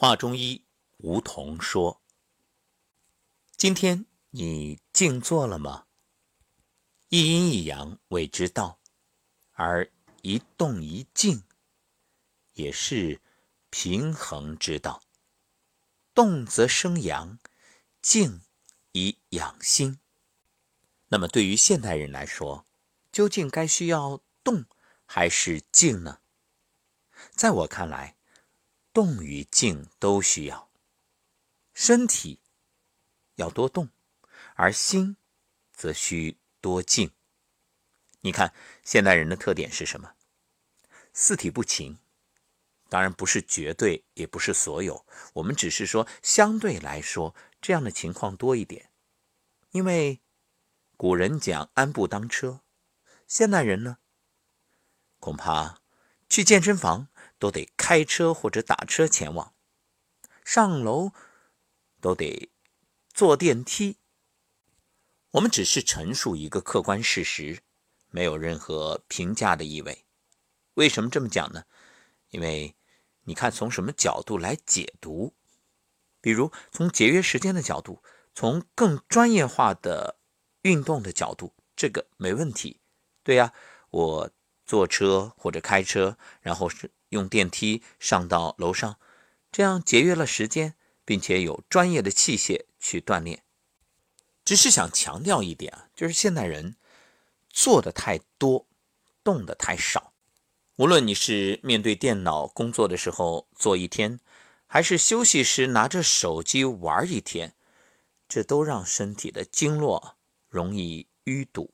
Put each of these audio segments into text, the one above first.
画中医梧桐说：“今天你静坐了吗？一阴一阳谓之道，而一动一静也是平衡之道。动则生阳，静以养心。那么对于现代人来说，究竟该需要动还是静呢？在我看来。”动与静都需要，身体要多动，而心则需多静。你看，现代人的特点是什么？四体不勤。当然不是绝对，也不是所有，我们只是说相对来说这样的情况多一点。因为古人讲安步当车，现代人呢，恐怕去健身房。都得开车或者打车前往，上楼都得坐电梯。我们只是陈述一个客观事实，没有任何评价的意味。为什么这么讲呢？因为你看从什么角度来解读，比如从节约时间的角度，从更专业化的运动的角度，这个没问题。对呀，我坐车或者开车，然后是。用电梯上到楼上，这样节约了时间，并且有专业的器械去锻炼。只是想强调一点啊，就是现代人做的太多，动的太少。无论你是面对电脑工作的时候做一天，还是休息时拿着手机玩一天，这都让身体的经络容易淤堵。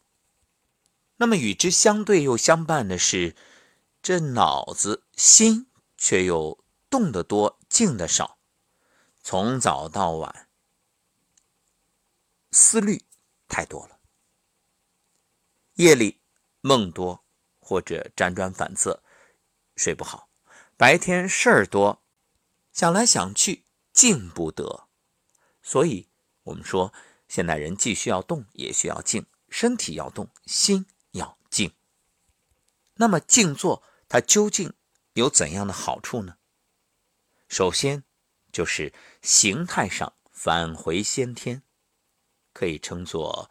那么与之相对又相伴的是。这脑子心却又动得多，静得少，从早到晚思虑太多了。夜里梦多或者辗转反侧，睡不好；白天事儿多，想来想去静不得。所以，我们说现代人既需要动，也需要静，身体要动，心要静。那么静坐。它究竟有怎样的好处呢？首先，就是形态上返回先天，可以称作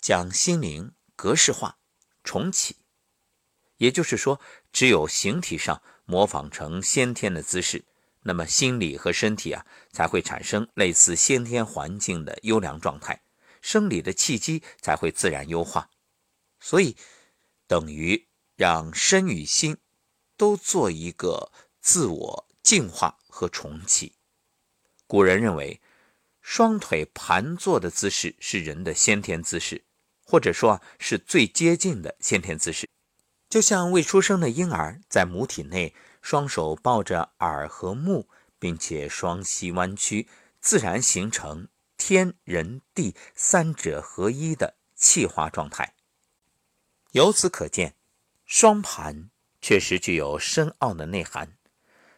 将心灵格式化、重启。也就是说，只有形体上模仿成先天的姿势，那么心理和身体啊才会产生类似先天环境的优良状态，生理的气机才会自然优化。所以，等于。让身与心都做一个自我净化和重启。古人认为，双腿盘坐的姿势是人的先天姿势，或者说是最接近的先天姿势。就像未出生的婴儿在母体内，双手抱着耳和目，并且双膝弯曲，自然形成天人地三者合一的气化状态。由此可见。双盘确实具有深奥的内涵，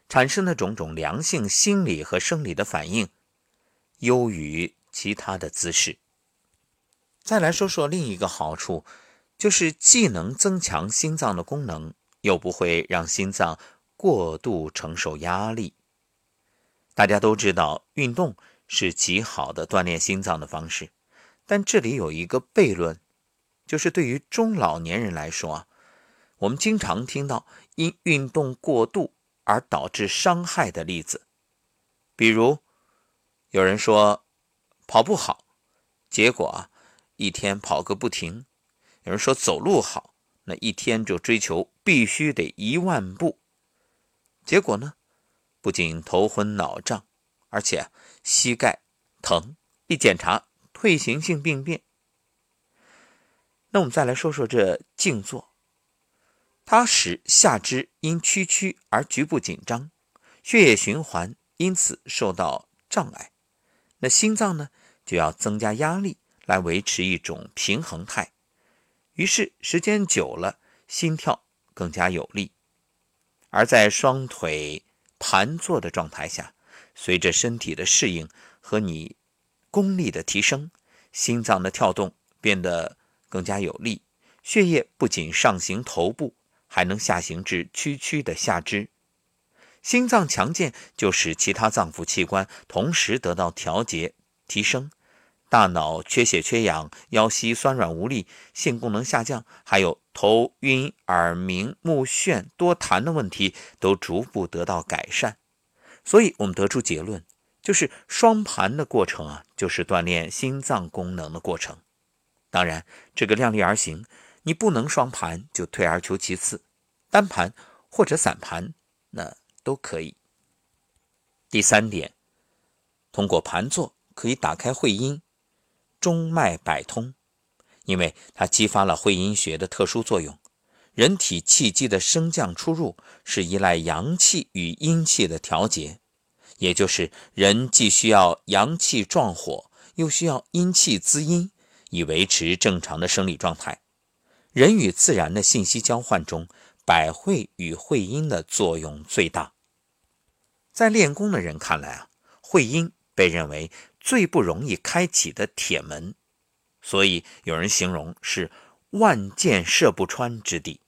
产生的种种良性心理和生理的反应，优于其他的姿势。再来说说另一个好处，就是既能增强心脏的功能，又不会让心脏过度承受压力。大家都知道，运动是极好的锻炼心脏的方式，但这里有一个悖论，就是对于中老年人来说啊。我们经常听到因运动过度而导致伤害的例子，比如有人说跑步好，结果啊一天跑个不停；有人说走路好，那一天就追求必须得一万步，结果呢不仅头昏脑胀，而且膝盖疼，一检查退行性病变。那我们再来说说这静坐。它使下肢因屈曲而局部紧张，血液循环因此受到障碍。那心脏呢，就要增加压力来维持一种平衡态。于是时间久了，心跳更加有力。而在双腿盘坐的状态下，随着身体的适应和你功力的提升，心脏的跳动变得更加有力，血液不仅上行头部。还能下行至区区的下肢，心脏强健就使其他脏腑器官同时得到调节提升，大脑缺血缺氧、腰膝酸软无力、性功能下降，还有头晕、耳鸣、目眩、多痰的问题都逐步得到改善。所以，我们得出结论，就是双盘的过程啊，就是锻炼心脏功能的过程。当然，这个量力而行，你不能双盘就退而求其次，单盘或者散盘，那。都可以。第三点，通过盘坐可以打开会阴，中脉百通，因为它激发了会阴穴的特殊作用。人体气机的升降出入是依赖阳气与阴气的调节，也就是人既需要阳气壮火，又需要阴气滋阴，以维持正常的生理状态。人与自然的信息交换中，百会与会阴的作用最大。在练功的人看来啊，会阴被认为最不容易开启的铁门，所以有人形容是万箭射不穿之地。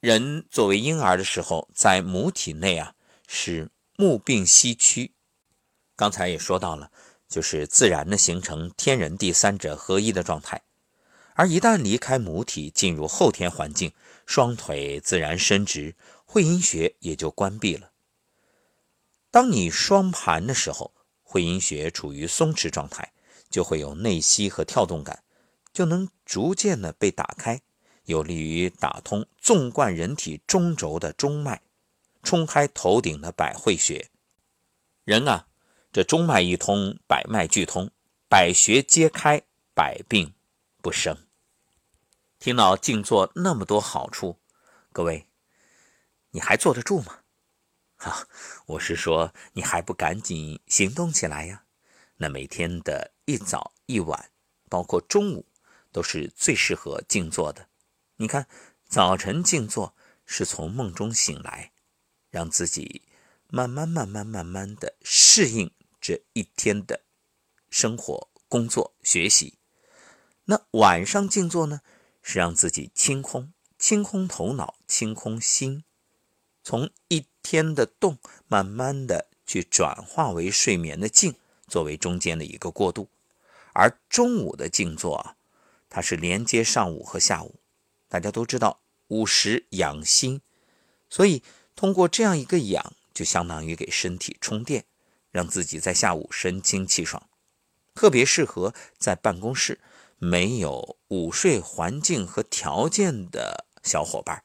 人作为婴儿的时候，在母体内啊是目病息区，刚才也说到了，就是自然的形成天人地三者合一的状态。而一旦离开母体，进入后天环境，双腿自然伸直，会阴穴也就关闭了。当你双盘的时候，会阴穴处于松弛状态，就会有内息和跳动感，就能逐渐的被打开，有利于打通纵贯人体中轴的中脉，冲开头顶的百会穴。人啊，这中脉一通，百脉俱通，百穴皆开，百病不生。听到静坐那么多好处，各位，你还坐得住吗？哈，我是说，你还不赶紧行动起来呀？那每天的一早一晚，包括中午，都是最适合静坐的。你看，早晨静坐是从梦中醒来，让自己慢慢、慢慢、慢慢的适应这一天的生活、工作、学习。那晚上静坐呢，是让自己清空、清空头脑、清空心。从一天的动，慢慢的去转化为睡眠的静，作为中间的一个过渡。而中午的静坐啊，它是连接上午和下午。大家都知道午时养心，所以通过这样一个养，就相当于给身体充电，让自己在下午神清气爽。特别适合在办公室没有午睡环境和条件的小伙伴。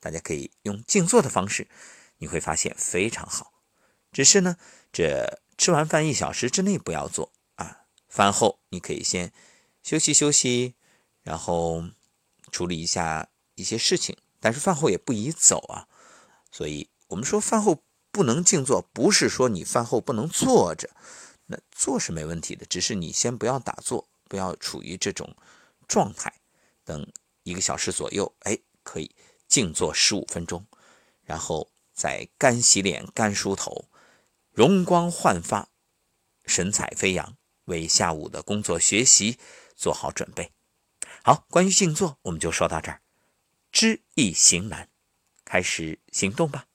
大家可以用静坐的方式，你会发现非常好。只是呢，这吃完饭一小时之内不要做啊。饭后你可以先休息休息，然后处理一下一些事情。但是饭后也不宜走啊。所以我们说饭后不能静坐，不是说你饭后不能坐着，那坐是没问题的。只是你先不要打坐，不要处于这种状态。等一个小时左右，哎，可以。静坐十五分钟，然后再干洗脸、干梳头，容光焕发，神采飞扬，为下午的工作学习做好准备。好，关于静坐，我们就说到这儿。知易行难，开始行动吧。